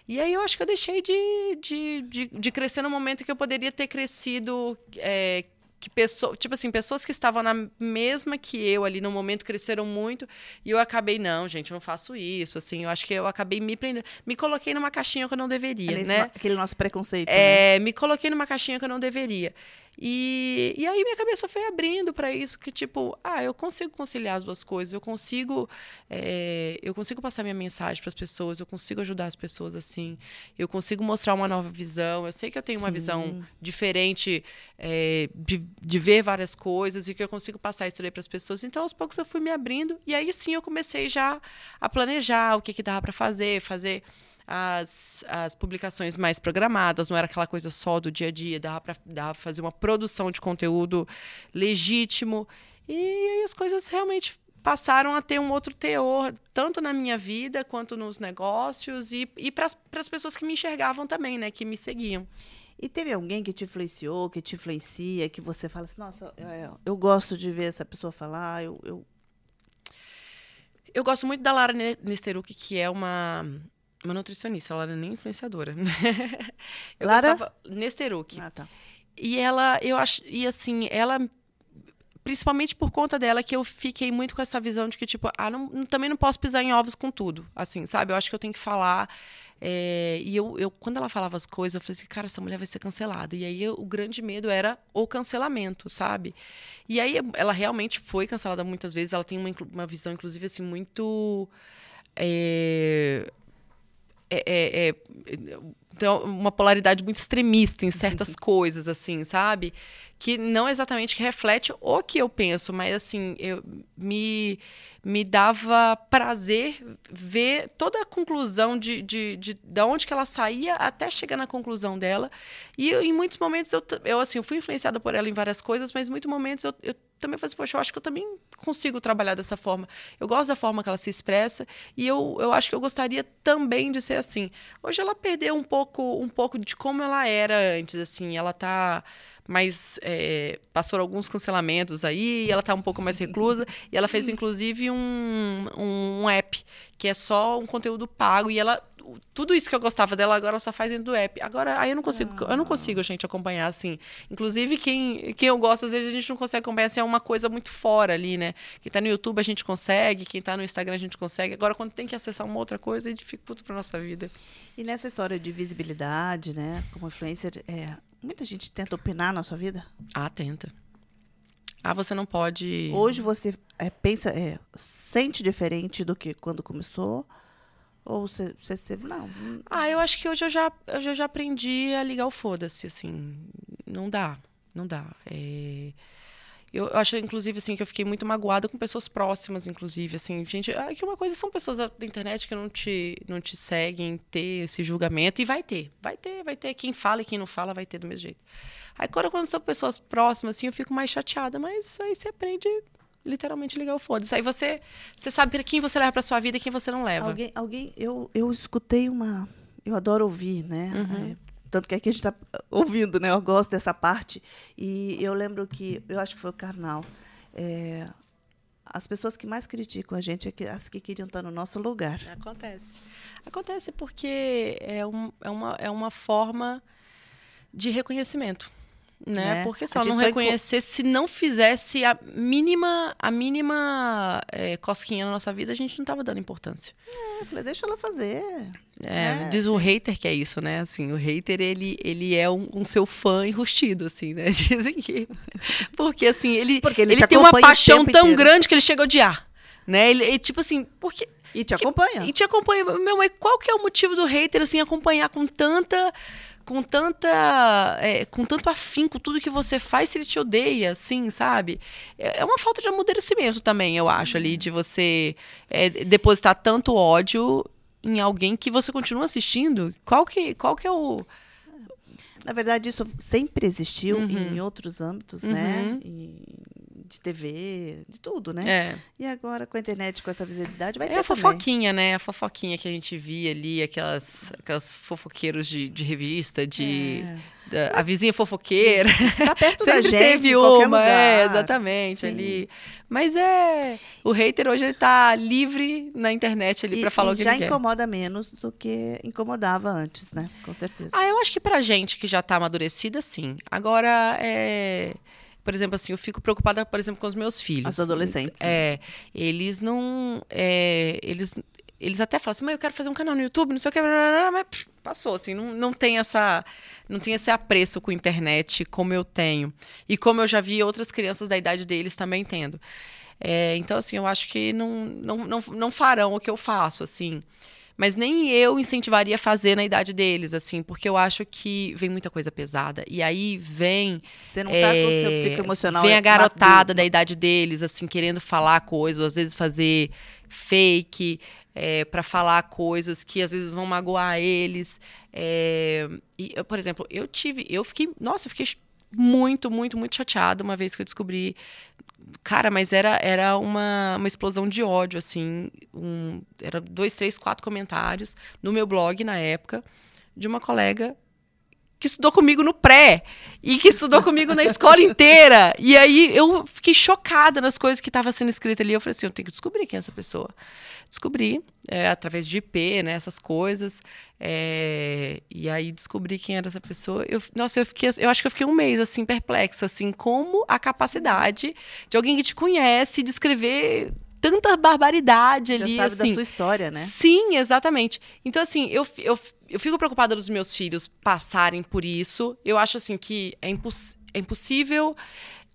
Speaker 2: E aí eu acho que eu deixei de, de, de, de crescer no momento que eu poderia ter crescido. é, que pessoa, tipo assim, pessoas que estavam na mesma que eu ali no momento cresceram muito e eu acabei não, gente, eu não faço isso, assim, eu acho que eu acabei me prendendo, me coloquei numa caixinha que eu não deveria,
Speaker 1: Nesse
Speaker 2: né?
Speaker 1: Aquele nosso preconceito. né?
Speaker 2: É, me coloquei numa caixinha que eu não deveria. E, e aí minha cabeça foi abrindo para isso, que tipo, ah, eu consigo conciliar as duas coisas, eu consigo, é, eu consigo passar minha mensagem para as pessoas, eu consigo ajudar as pessoas assim, eu consigo mostrar uma nova visão. Eu sei que eu tenho uma
Speaker 1: Sim.
Speaker 2: visão diferente é, de, de ver várias coisas e que eu consigo passar isso aí para as pessoas. Então, aos poucos eu fui me abrindo e aí sim eu comecei já a planejar o que que dava para fazer, fazer as, as publicações mais programadas, não era aquela coisa só do dia a dia, dava para fazer uma produção de conteúdo legítimo. E aí as coisas realmente passaram a ter um outro teor, tanto na minha vida quanto nos negócios e, e para as pessoas que me enxergavam também, né, que me seguiam.
Speaker 1: E teve alguém que te influenciou, que te influencia, que você fala assim, nossa, é, eu gosto de ver essa pessoa falar, eu, eu-
Speaker 2: Eu gosto muito da Lara Ne- Nesteruk, que é uma, Uma nutricionista, ela é nem influenciadora. (laughs) eu
Speaker 1: Lara?
Speaker 2: gostava- Nesteruk.
Speaker 1: Ah, tá.
Speaker 2: E ela, eu acho, e assim, ela principalmente por conta dela que eu fiquei muito com essa visão de que tipo, ah, não, também não posso pisar em ovos com tudo, assim, sabe? Eu acho que eu tenho que falar é, e eu, eu, quando ela falava as coisas, eu falei assim, cara, essa mulher vai ser cancelada. E aí eu- o grande medo era o cancelamento, sabe? E aí ela realmente foi cancelada muitas vezes. Ela tem uma, uma visão, inclusive, assim, muito. é, é, é, é, então, uma polaridade muito extremista em certas coisas, assim, sabe? Que não exatamente que reflete o que eu penso, mas assim, eu, me, me dava prazer ver toda a conclusão de, de, de, de onde que ela saía até chegar na conclusão dela. E eu, em muitos momentos eu, eu assim, eu fui influenciada por ela em várias coisas, mas em muitos momentos eu, eu também falei assim, poxa, eu acho que eu também consigo trabalhar dessa forma. Eu gosto da forma que ela se expressa e eu, eu acho que eu gostaria também de ser assim. Hoje ela perdeu um pouco, um pouco de como ela era antes, assim. Ela tá mais é, passou alguns cancelamentos aí, ela tá um pouco mais reclusa e ela fez inclusive um, um app que é só um conteúdo pago e ela tudo isso que eu gostava dela agora só faz dentro do app. Agora aí eu não consigo, eu não consigo gente acompanhar assim. Inclusive quem quem eu gosto às vezes a gente não consegue acompanhar assim é uma coisa muito fora ali, né? Quem tá no YouTube a gente consegue, quem tá no Instagram a gente consegue. Agora quando tem que acessar uma outra coisa, aí dificulta pra nossa vida.
Speaker 1: E nessa história de visibilidade, né, como influencer, é, muita gente tenta opinar na sua vida?
Speaker 2: Ah, tenta. Ah, você não pode.
Speaker 1: Hoje você é, pensa, é, sente diferente do que quando começou? Ou você, você, não,
Speaker 2: Ah, eu acho que hoje eu já, hoje eu já aprendi a ligar o foda-se, assim. Não dá, não dá. É, Eu, acho, inclusive, assim, que eu fiquei muito magoada com pessoas próximas, inclusive, assim. Gente, ah, que uma coisa são pessoas da da internet que não te, não te seguem ter esse julgamento. E vai ter, vai ter, vai ter. Quem fala e quem não fala vai ter do mesmo jeito. Aí, quando, quando são pessoas próximas, assim, eu fico mais chateada. Mas aí você aprende literalmente ligar o foda-se. Aí você, você sabe pra quem você leva pra sua vida e quem você não leva.
Speaker 1: alguém, alguém eu, eu escutei uma, eu adoro ouvir, né?
Speaker 2: Uhum.
Speaker 1: É, tanto que aqui a gente está ouvindo, né? Eu gosto dessa parte. E eu lembro que, eu acho que foi o Karnal, é, as pessoas que mais criticam a gente é que- as que queriam estar no nosso lugar.
Speaker 2: Acontece. Acontece porque é, um, é, uma, é uma forma de reconhecimento. Né?
Speaker 1: Né?
Speaker 2: Porque se ela não
Speaker 1: co-
Speaker 2: reconhecesse, se não fizesse a mínima, a mínima é, cosquinha na nossa vida, a gente não estava dando importância.
Speaker 1: Eu falei, deixa ela fazer.
Speaker 2: É,
Speaker 1: É,
Speaker 2: diz o hater que é isso, né? Assim, o hater, ele, ele é um, um seu fã enrustido, assim, né? (laughs) Dizem que... Porque, assim, ele,
Speaker 1: Porque ele te
Speaker 2: tem uma paixão tão
Speaker 1: inteiro.
Speaker 2: grande que ele chega a odiar. Né? Ele, ele, tipo assim, porque
Speaker 1: E te acompanha.
Speaker 2: e te acompanha. Meu, mas qual que é o motivo do hater, assim, acompanhar com tanta. Com tanta. é, com tanto afinco tudo que você faz se ele te odeia, assim, sabe? É é uma falta de amadurecimento também, eu acho, ali, de você é, depositar tanto ódio em alguém que você continua assistindo. Qual que, qual que é o.
Speaker 1: Na verdade, isso sempre existiu
Speaker 2: Uhum.
Speaker 1: em outros âmbitos, né? Em- de TV, de tudo, né?
Speaker 2: É,
Speaker 1: E agora, com a internet, com essa visibilidade, vai
Speaker 2: é
Speaker 1: ter
Speaker 2: a
Speaker 1: também.
Speaker 2: fofoquinha, né? A fofoquinha que a gente via ali, aquelas, aquelas fofoqueiros de, de revista, de.
Speaker 1: É.
Speaker 2: da- a vizinha fofoqueira.
Speaker 1: Tá (laughs) perto da gente,
Speaker 2: teve
Speaker 1: em qualquer
Speaker 2: uma,
Speaker 1: lugar.
Speaker 2: é, exatamente,
Speaker 1: Sim.
Speaker 2: ali. Mas é, o hater hoje ele tá livre na internet ali pra falar o que
Speaker 1: já
Speaker 2: ele quer.
Speaker 1: incomoda menos do que incomodava antes, né? Com certeza.
Speaker 2: Ah, eu acho que pra gente que já tá amadurecida, sim. Agora, é... Por exemplo, assim, eu fico preocupada, por exemplo, com os meus filhos.
Speaker 1: As adolescentes. né?
Speaker 2: É, eles não... é, eles, eles até falam assim, mãe, eu quero fazer um canal no YouTube, não sei o que, blá, blá, blá", mas pff, passou, assim, não, não tem essa... Não tem esse apreço com a internet como eu tenho. E como eu já vi outras crianças da idade deles também tendo. É, então, assim, eu acho que não, não, não, não farão o que eu faço, assim. Mas nem eu incentivaria a fazer na idade deles, assim, porque eu acho que vem muita coisa pesada. E aí vem.
Speaker 1: Você não tá com o seu
Speaker 2: é,
Speaker 1: psicoemocional.
Speaker 2: Vem a
Speaker 1: maduro.
Speaker 2: garotada da idade deles, assim, querendo falar coisas, ou às vezes fazer fake é, para falar coisas que às vezes vão magoar eles. É, e, eu, por exemplo, eu tive. Eu fiquei. Nossa, eu fiquei muito, muito, muito chateada uma vez que eu descobri. Cara, mas era, era uma, uma explosão de ódio, assim. Um, era dois, três, quatro comentários no meu blog na época de uma colega que estudou comigo no pré e que estudou comigo na escola inteira. E aí eu fiquei chocada nas coisas que estavam sendo escritas ali. Eu falei assim, eu tenho que descobrir quem é essa pessoa. Descobri é, através de IP, né, essas coisas. É, e aí descobri quem era essa pessoa. Eu, nossa, eu fiquei, eu acho que eu fiquei um mês assim perplexa, assim, como a capacidade de alguém que te conhece descrever tanta barbaridade
Speaker 1: Já
Speaker 2: ali.
Speaker 1: sabe
Speaker 2: assim.
Speaker 1: da sua história, né?
Speaker 2: Sim, exatamente. Então, assim, eu, eu, eu fico preocupada dos meus filhos passarem por isso. Eu acho, assim, que é, imposs é impossível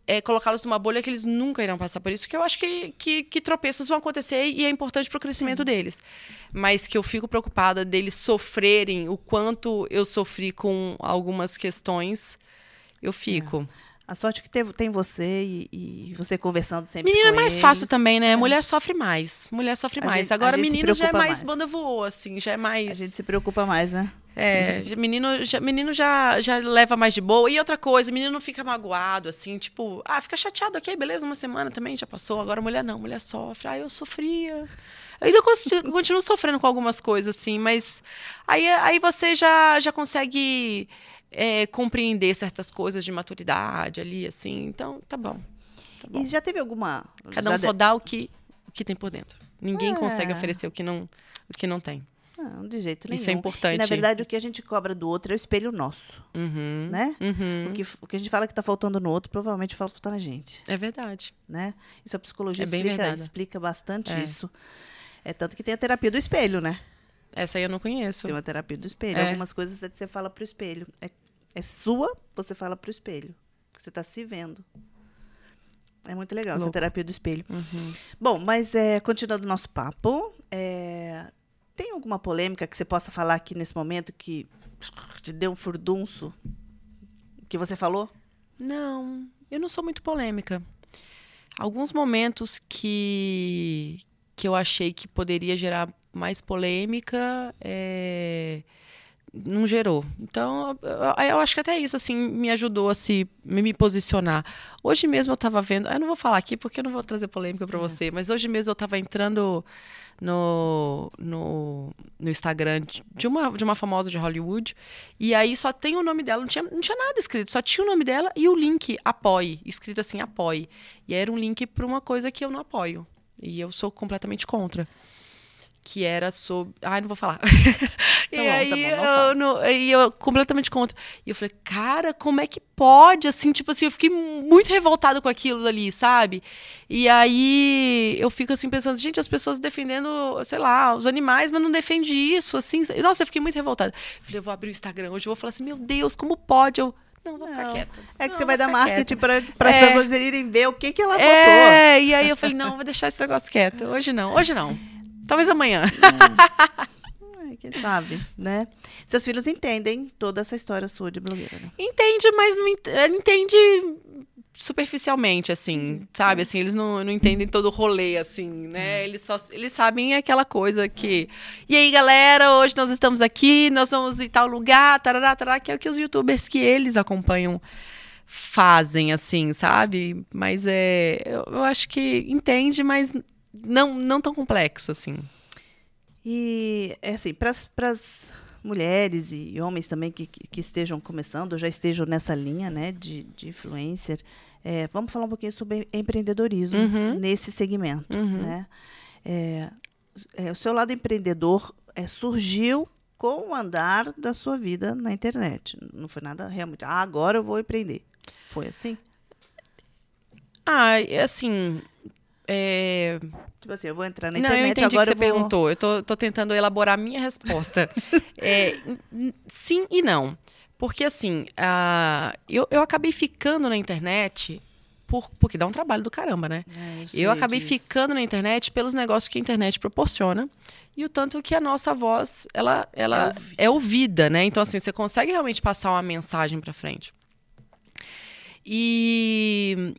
Speaker 2: é, colocá-los numa bolha que eles nunca irão passar por isso, que eu acho que, que, que tropeços vão acontecer e é importante para o crescimento deles. Mas que eu fico preocupada deles sofrerem o quanto eu sofri com algumas questões, eu fico.
Speaker 1: A sorte que teve- tem você e, e você conversando sempre
Speaker 2: Menina é mais
Speaker 1: eles.
Speaker 2: fácil também, né? Mulher sofre mais. Mulher sofre
Speaker 1: A
Speaker 2: mais.
Speaker 1: gente-
Speaker 2: Agora, menino já é mais
Speaker 1: mais.
Speaker 2: banda voou, assim, já é mais.
Speaker 1: A gente se preocupa mais, né?
Speaker 2: É, menino, já, menino já, já leva mais de boa. E outra coisa, menino não fica magoado, assim, tipo, ah, fica chateado, ok, beleza, uma semana também já passou. Agora mulher não, mulher sofre. Ah, eu sofria. Eu ainda continuo sofrendo com algumas coisas, assim, mas aí, aí você já, já consegue é, compreender certas coisas de maturidade ali, assim. Então, tá bom. Tá bom.
Speaker 1: E já teve alguma.
Speaker 2: Cada
Speaker 1: já
Speaker 2: um só
Speaker 1: de-
Speaker 2: dá o que, o que tem por dentro. Ninguém
Speaker 1: É.
Speaker 2: consegue oferecer o que não, o que não tem.
Speaker 1: Não, de jeito nenhum.
Speaker 2: Isso é importante.
Speaker 1: E, na verdade, o que a gente cobra do outro é o espelho nosso,
Speaker 2: Uhum,
Speaker 1: né?
Speaker 2: uhum.
Speaker 1: O, que, o que a gente fala que tá faltando no outro, provavelmente falta na gente,
Speaker 2: É verdade.
Speaker 1: né? Isso a psicologia
Speaker 2: É
Speaker 1: explica, explica bastante
Speaker 2: É.
Speaker 1: isso. É tanto que tem a terapia do espelho, né?
Speaker 2: Essa aí eu não conheço.
Speaker 1: Tem uma terapia do espelho.
Speaker 2: É.
Speaker 1: Algumas coisas você fala pro espelho. É, é sua, você fala pro espelho. Você tá se vendo. É muito legal essa
Speaker 2: Louco.
Speaker 1: terapia do espelho.
Speaker 2: Uhum.
Speaker 1: Bom, mas é, continuando o nosso papo, é, tem alguma polêmica que você possa falar aqui nesse momento que te deu um furdunço? Que você falou?
Speaker 2: Não, eu não sou muito polêmica. Alguns momentos que, que eu achei que poderia gerar mais polêmica, é, não gerou. Então, eu, acho que até isso assim me ajudou a se me, posicionar. Hoje mesmo eu estava vendo, eu não vou falar aqui porque eu não vou trazer polêmica para você, mas hoje mesmo eu estava entrando no, no, no Instagram de- uma, de uma famosa de Hollywood. E aí só tem o nome dela, não tinha, não tinha nada escrito, só tinha o nome dela e o link apoie, escrito assim, apoie. E era um link para uma coisa que eu não apoio. E eu sou completamente contra. Que era sobre. Ai, não vou falar. (laughs) e
Speaker 1: bom, tá
Speaker 2: aí
Speaker 1: bom, não
Speaker 2: eu, não- e eu completamente contra. E eu falei, cara, como é que pode? Assim, tipo assim, eu fiquei muito revoltada com aquilo ali, sabe? E aí eu fico assim pensando, gente, as pessoas defendendo, sei lá, os animais, mas não defende isso, assim. Nossa, eu fiquei muito revoltada. Eu falei, eu vou abrir o Instagram hoje, eu vou falar assim, meu Deus, como pode? Eu. Não, vou ficar
Speaker 1: Não,
Speaker 2: quieta.
Speaker 1: É que
Speaker 2: Não,
Speaker 1: você vai dar
Speaker 2: ficar
Speaker 1: marketing para as
Speaker 2: É.
Speaker 1: pessoas irem ver o que, que ela botou.
Speaker 2: É, e aí eu falei, não, vou deixar esse negócio quieto. Hoje não, hoje não. Talvez amanhã. (laughs)
Speaker 1: Ai, quem sabe, né? Seus filhos entendem toda essa história sua de blogueira, né?
Speaker 2: Entende, mas não ent- eh, entende superficialmente, assim, sabe? Assim, eles não, não entendem todo o rolê, assim, né? Eles só eles sabem aquela coisa que. E aí, galera, hoje nós estamos aqui, nós vamos em tal lugar, tarará, tarará, que é o que os youtubers que eles acompanham fazem, assim, sabe? Mas é. Eu, eu acho que entende, mas não, não tão complexo, assim.
Speaker 1: E, é assim, para as mulheres e homens também que, que, estejam começando, ou já estejam nessa linha, né, de, de influencer, é, vamos falar um pouquinho sobre empreendedorismo
Speaker 2: Uhum.
Speaker 1: nesse segmento,
Speaker 2: Uhum.
Speaker 1: né? É, é, o seu lado empreendedor é, surgiu com o andar da sua vida na internet. Não foi nada realmente, ah, agora eu vou empreender. Foi assim?
Speaker 2: Ah, é assim. É,
Speaker 1: Tipo assim, eu vou entrar na
Speaker 2: Não, eu
Speaker 1: internet,
Speaker 2: entendi
Speaker 1: agora
Speaker 2: que você
Speaker 1: vou...
Speaker 2: perguntou. Eu tô, tô tentando elaborar a minha resposta. (laughs) É, sim e não. Porque, assim, ah, eu, eu acabei ficando na internet por, porque dá um trabalho do caramba, né?
Speaker 1: É,
Speaker 2: Eu acabei
Speaker 1: disso.
Speaker 2: ficando na internet pelos negócios que a internet proporciona e o tanto que a nossa voz ela, ela
Speaker 1: É ouvida.
Speaker 2: é ouvida, né? Então assim você consegue realmente passar uma mensagem para frente. E,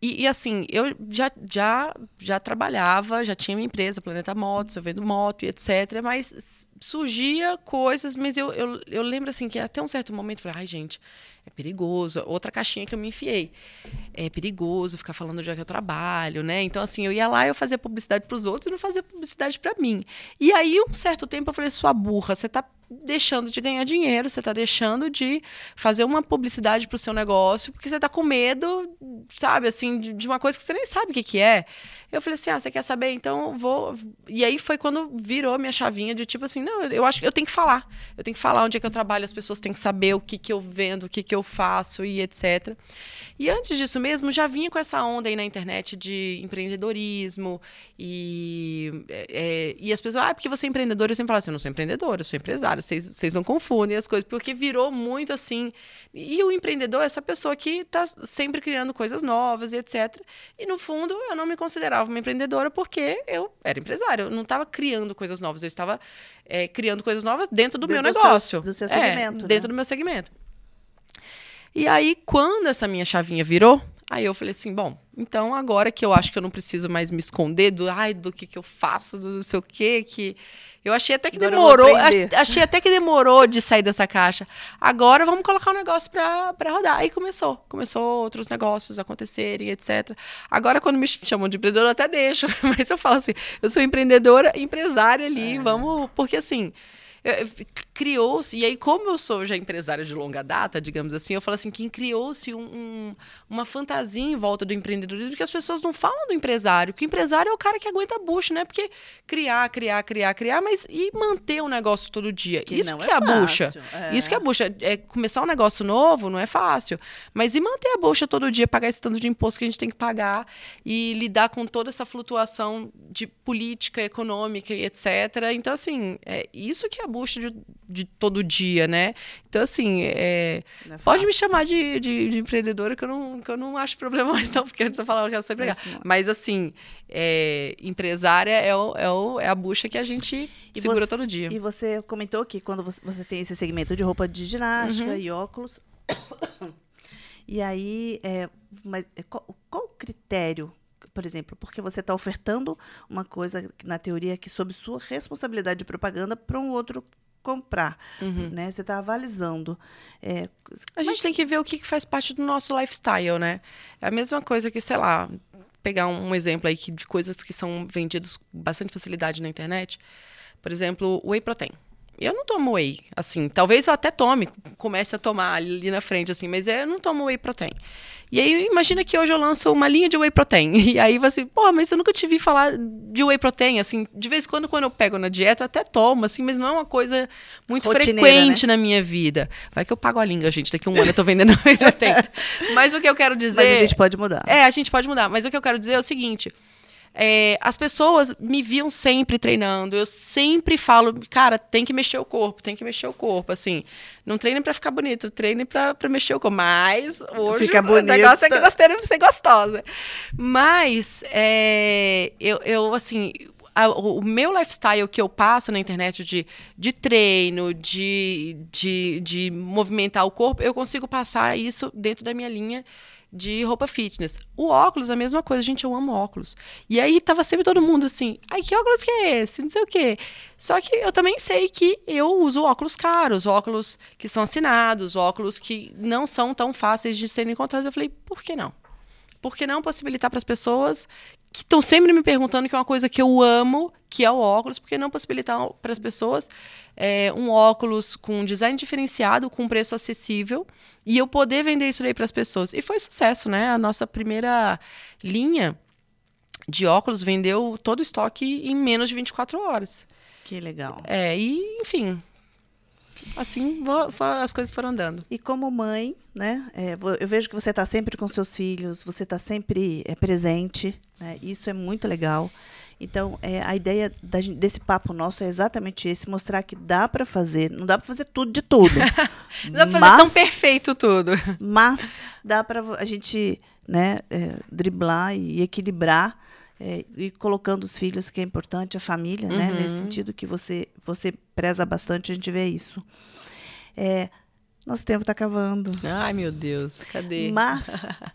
Speaker 2: e, e, assim eu já, já já trabalhava, já tinha minha empresa Planeta Motos, eu vendo moto e etc. Mas surgia coisas, mas eu, eu, eu lembro assim que até um certo momento eu falei, ai gente é perigoso. Outra caixinha que eu me enfiei é perigoso ficar falando onde é que eu trabalho, né? Então, assim, eu ia lá e eu fazia publicidade para os outros e não fazia publicidade para mim. E aí, um certo tempo, eu falei, sua burra, você tá deixando de ganhar dinheiro, você está deixando de fazer uma publicidade para o seu negócio, porque você está com medo, sabe, assim, de, de, uma coisa que você nem sabe o que, que é. Eu falei assim: ah, você quer saber? Então vou. E aí foi quando virou minha chavinha de tipo assim: não, eu acho que eu tenho que falar. Eu tenho que falar onde é que eu trabalho, as pessoas têm que saber o que, que eu vendo, o que, que eu faço e etc. E antes disso mesmo, já vinha com essa onda aí na internet de empreendedorismo e, é, e as pessoas, ah, porque você é empreendedora, eu sempre falo assim: eu não sou empreendedora, eu sou empresária, vocês não confundem as coisas, porque virou muito assim. E o empreendedor é essa pessoa que está sempre criando coisas novas e etc. E no fundo, eu não me considerava uma empreendedora porque eu era empresária, eu não estava criando coisas novas, eu estava é, criando coisas novas dentro do dentro meu do negócio. Seu,
Speaker 1: do seu segmento.
Speaker 2: É, dentro
Speaker 1: né?
Speaker 2: do meu segmento. E aí, quando essa minha chavinha virou, aí eu falei assim, bom, então agora que eu acho que eu não preciso mais me esconder do, ai, do que que eu faço, do não sei o quê, que eu achei até que agora demorou, achei até que demorou de sair dessa caixa. Agora vamos colocar um negócio para rodar. Aí começou, começou outros negócios acontecerem, etc. Agora quando me chamam de empreendedora eu até deixo, (laughs) mas eu falo assim, eu sou empreendedora, empresária ali, é. vamos, porque assim, criou-se, e aí, como eu sou já empresária de longa data, digamos assim, eu falo assim, que criou-se um, um, uma fantasia em volta do empreendedorismo, que as pessoas não falam do empresário, que o empresário é o cara que aguenta a bucha, né? Porque criar, criar, criar, criar, mas e manter um negócio todo dia? Que isso que é, é a bucha. É. Isso que é a bucha. É começar um negócio novo não é fácil, mas e manter a bucha todo dia, pagar esse tanto de imposto que a gente tem que pagar e lidar com toda essa flutuação de política, econômica e etc. Então, assim, é isso que é bucha de, de todo dia, né? Então, assim, é, é pode me chamar de, de, de, empreendedora que eu, não, que eu não acho problema mais, não, porque antes eu falava que eu sou empregada. Mas, Mas, assim, é, empresária é, o, é, o, é a bucha que a gente e segura
Speaker 1: você,
Speaker 2: todo dia.
Speaker 1: E você comentou que quando você, você tem esse segmento de roupa de ginástica uhum. e óculos. (coughs) e aí, é, mas é, qual, qual o critério por exemplo, porque você está ofertando uma coisa, na teoria, que sob sua responsabilidade de propaganda para um outro comprar, uhum. né? Você está avalizando. É,
Speaker 2: a gente tem que ver o que faz parte do nosso lifestyle, né? É a mesma coisa que, sei lá, pegar um exemplo aí de coisas que são vendidas com bastante facilidade na internet. Por exemplo, whey protein. Eu não tomo whey, assim, talvez eu até tome, comece a tomar ali na frente, assim, mas eu não tomo whey protein. E aí, imagina que hoje eu lanço uma linha de whey protein. (laughs) E aí você, pô, mas eu nunca te vi falar de whey protein, assim, de vez em quando, quando eu pego na dieta, eu até tomo, assim, mas não é uma coisa muito Rotineira, frequente né? na minha vida. Vai que eu pago a língua, gente, daqui um ano eu tô vendendo (laughs) whey protein. mas o que eu quero dizer... Mas
Speaker 1: a gente pode mudar.
Speaker 2: É, a gente pode mudar, mas o que eu quero dizer é o seguinte... É, as pessoas me viam sempre treinando. Eu sempre falo, cara, tem que mexer o corpo, tem que mexer o corpo. Assim, não treine para ficar bonito, treine para mexer o corpo. Mas hoje
Speaker 1: Fica o
Speaker 2: negócio é que nós temos que ser gostosa. Mas é, eu, eu, assim, a, o meu lifestyle que eu passo na internet de, de treino, de, de, de movimentar o corpo, eu consigo passar isso dentro da minha linha de roupa fitness. O óculos, a mesma coisa, gente, eu amo óculos. E aí tava sempre todo mundo assim, ai, que óculos que é esse? Não sei o quê. Só que eu também sei que eu uso óculos caros, óculos que são assinados, óculos que não são tão fáceis de serem encontrados. Eu falei, por que não? Por que não possibilitar para as pessoas que estão sempre me perguntando que é uma coisa que eu amo, que é o óculos, porque não possibilitar para as pessoas é, um óculos com design diferenciado, com preço acessível, e eu poder vender isso aí para as pessoas. E foi sucesso, né? A nossa primeira linha de óculos vendeu todo o estoque em menos de 24 horas.
Speaker 1: Que legal.
Speaker 2: É, e, enfim, assim as coisas foram andando.
Speaker 1: E como mãe, né? É, eu vejo que você está sempre com seus filhos, você está sempre é, presente, né? Isso é muito legal. Então, é, a ideia da, desse papo nosso é exatamente esse, mostrar que dá para fazer, não dá para fazer tudo de tudo. (laughs)
Speaker 2: não dá para fazer tão perfeito tudo.
Speaker 1: Mas dá para a gente né, é, driblar e equilibrar é, e colocando os filhos, que é importante, a família, né, uhum. né? Nesse sentido que você, você preza bastante, a gente vê isso. É, nosso tempo está acabando.
Speaker 2: Ai, meu Deus, cadê?
Speaker 1: Mas,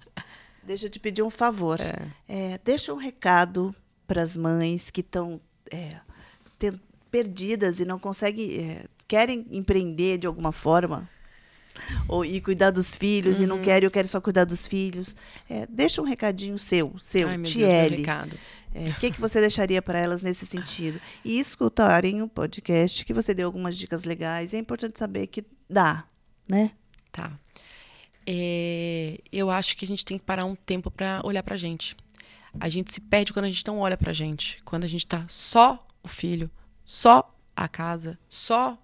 Speaker 1: (laughs) deixa eu te pedir um favor. É. É, deixa um recado para as mães que estão é, perdidas e não conseguem, é, querem empreender de alguma forma ou e cuidar dos filhos uhum. e não uhum. quero, eu quero só cuidar dos filhos. É, deixa um recadinho seu, seu,
Speaker 2: Ai,
Speaker 1: Tiele. É, o que, que você deixaria para elas nesse sentido? E escutarem o podcast, que você deu algumas dicas legais. É importante saber que dá, né?
Speaker 2: Tá. É, eu acho que a gente tem que parar um tempo para olhar pra gente. A gente se perde quando a gente não olha pra gente. Quando a gente tá só o filho, só a casa, só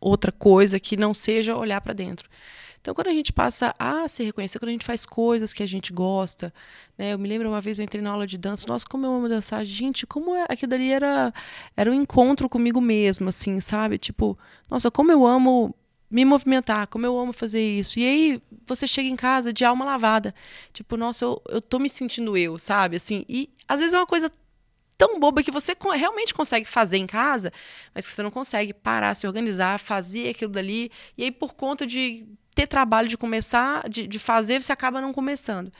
Speaker 2: outra coisa que não seja olhar para dentro. Então, quando a gente passa a se reconhecer, quando a gente faz coisas que a gente gosta, né? Eu me lembro uma vez eu entrei na aula de dança, nossa, como eu amo dançar, gente, como é, aquilo dali era era um encontro comigo mesma, assim, sabe? Tipo, nossa, como eu amo me movimentar, como eu amo fazer isso. E aí você chega em casa de alma lavada, tipo, nossa, eu, eu tô me sentindo eu, sabe? Assim, e às vezes é uma coisa tão boba que você realmente consegue fazer em casa, mas que você não consegue parar, se organizar, fazer aquilo dali. E aí, por conta de ter trabalho de começar, de, de fazer, você acaba não começando.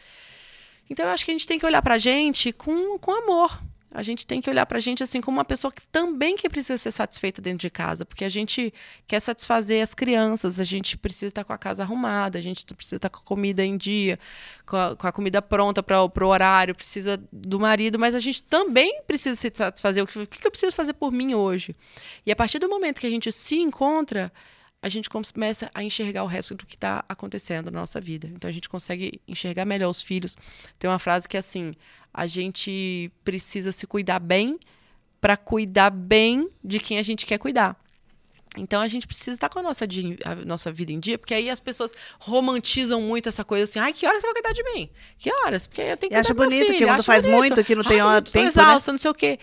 Speaker 2: Então, eu acho que a gente tem que olhar para a gente com, com amor, a gente tem que olhar para a gente assim como uma pessoa que também que precisa ser satisfeita dentro de casa, porque a gente quer satisfazer as crianças, a gente precisa estar com a casa arrumada, a gente precisa estar com a comida em dia, com a, com a comida pronta para o horário, precisa do marido, mas a gente também precisa se satisfazer. O que, o que eu preciso fazer por mim hoje? E a partir do momento que a gente se encontra, a gente começa a enxergar o resto do que está acontecendo na nossa vida. Então a gente consegue enxergar melhor os filhos. Tem uma frase que é assim: a gente precisa se cuidar bem para cuidar bem de quem a gente quer cuidar. Então a gente precisa estar com a nossa, a nossa vida em dia, porque aí as pessoas romantizam muito essa coisa assim, ai, que horas que vai cuidar de mim? Que horas? Porque eu tenho que
Speaker 1: acha bonito, filho, que quando faz bonito. muito, que não tem hora, tempo,
Speaker 2: exausta, né? não sei o quê.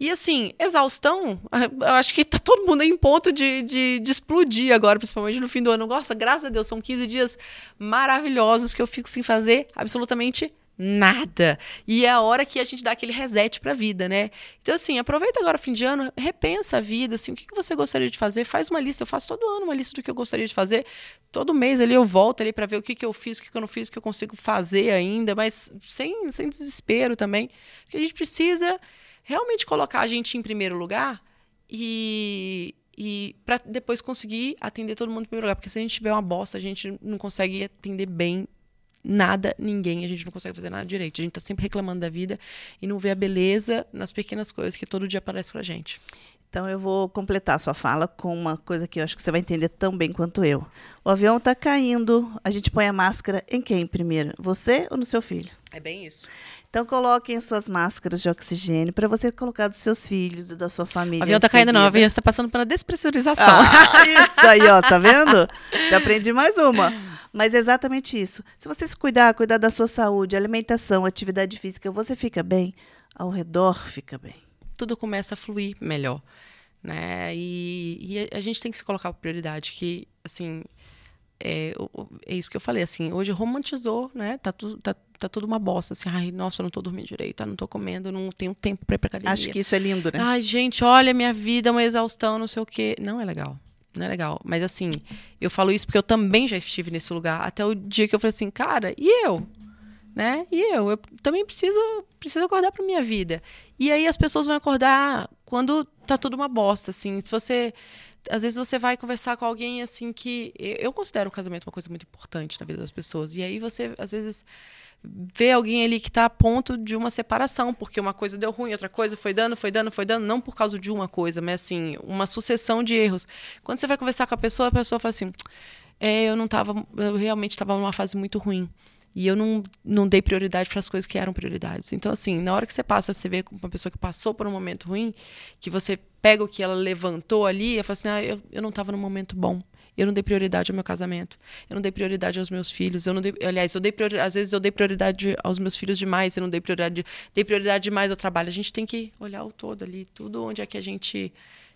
Speaker 2: E assim, exaustão, eu acho que tá todo mundo em ponto de, de, de, explodir agora, principalmente no fim do ano. Nossa, graças a Deus, são 15 dias maravilhosos que eu fico sem fazer absolutamente nada. E é a hora que a gente dá aquele reset para a vida, né? Então, assim, aproveita agora o fim de ano, repensa a vida, assim, o que, que você gostaria de fazer? Faz uma lista. Eu faço todo ano uma lista do que eu gostaria de fazer. Todo mês ali eu volto ali para ver o que, que eu fiz, o que, que eu não fiz, o que eu consigo fazer ainda, mas sem, sem desespero também. Porque a gente precisa realmente colocar a gente em primeiro lugar e, e para depois conseguir atender todo mundo em primeiro lugar. Porque se a gente tiver uma bosta, a gente não consegue atender bem nada, ninguém, a gente não consegue fazer nada direito. A gente está sempre reclamando da vida e não vê a beleza nas pequenas coisas que todo dia aparece pra gente.
Speaker 1: Então eu vou completar a sua fala com uma coisa que eu acho que você vai entender tão bem quanto eu. O avião está caindo, a gente põe a máscara em quem primeiro? Você ou no seu filho?
Speaker 2: É bem isso.
Speaker 1: Então coloquem suas máscaras de oxigênio para você colocar dos seus filhos e da sua família.
Speaker 2: O avião está caindo não, o avião está passando pela despressurização.
Speaker 1: Ah, isso aí, ó, tá vendo? Já aprendi mais uma. Mas é exatamente isso. Se você se cuidar, cuidar da sua saúde, alimentação, atividade física, você fica bem, ao redor fica bem.
Speaker 2: Tudo começa a fluir melhor, né? E, e a gente tem que se colocar por prioridade que, assim, é, é, isso que eu falei, assim, hoje romantizou, né? Tá tudo, tá, tá tudo uma bosta, assim, ai, nossa, eu não tô dormindo direito, eu não tô comendo, não tenho tempo para ir pra academia.
Speaker 1: Acho que isso é lindo, né?
Speaker 2: Ai, gente, olha, minha vida é uma exaustão, não sei o quê. Não é legal não é legal. Mas assim, eu falo isso porque eu também já estive nesse lugar. Até o dia que eu falei assim, cara, e eu? Né? E eu? Eu também preciso, preciso acordar para minha vida. E aí as pessoas vão acordar quando tá tudo uma bosta, assim. Se você às vezes você vai conversar com alguém assim que eu considero o casamento uma coisa muito importante na vida das pessoas. E aí você às vezes ver alguém ali que está a ponto de uma separação, porque uma coisa deu ruim, outra coisa foi dando, foi dando, foi dando, não por causa de uma coisa, mas assim, uma sucessão de erros. Quando você vai conversar com a pessoa, a pessoa fala assim: é, eu não tava, eu realmente estava numa fase muito ruim. E eu não, não dei prioridade para as coisas que eram prioridades. Então, assim, na hora que você passa, você vê uma pessoa que passou por um momento ruim, que você pega o que ela levantou ali, e fala assim: ah, eu, eu não estava num momento bom. Eu não dei prioridade ao meu casamento. Eu não dei prioridade aos meus filhos. Eu não dei, aliás, eu dei às vezes eu dei prioridade aos meus filhos demais. Eu não dei prioridade, dei prioridade demais ao trabalho. A gente tem que olhar o todo ali, tudo onde é que a gente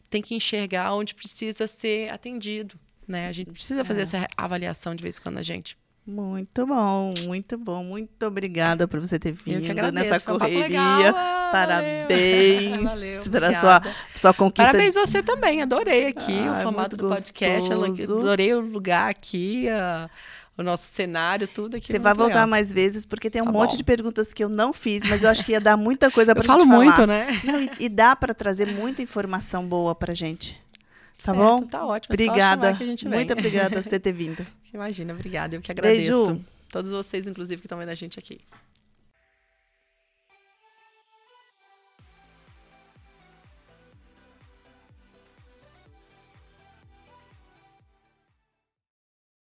Speaker 2: tem que enxergar, onde precisa ser atendido, né? A gente precisa fazer é. essa avaliação de vez em quando a gente.
Speaker 1: Muito bom, muito bom. Muito obrigada por você ter vindo nessa correria.
Speaker 2: Legal,
Speaker 1: Parabéns (laughs) valeu, pela sua, sua conquista.
Speaker 2: Parabéns você também, adorei aqui ah, o formato do podcast. Adorei o lugar aqui, a, o nosso cenário, tudo aqui.
Speaker 1: Você vai voltar legal. mais vezes, porque tem um tá monte bom. de perguntas que eu não fiz, mas eu acho que ia dar muita coisa para gente
Speaker 2: falar. Falo muito, né?
Speaker 1: Não, e, e dá para trazer muita informação boa para gente. Tá certo, bom?
Speaker 2: Tá ótimo.
Speaker 1: Obrigada. Muito obrigada por você ter vindo. (laughs)
Speaker 2: Imagina, obrigada. Eu que agradeço. Beijo. Todos vocês, inclusive, que estão vendo a gente aqui.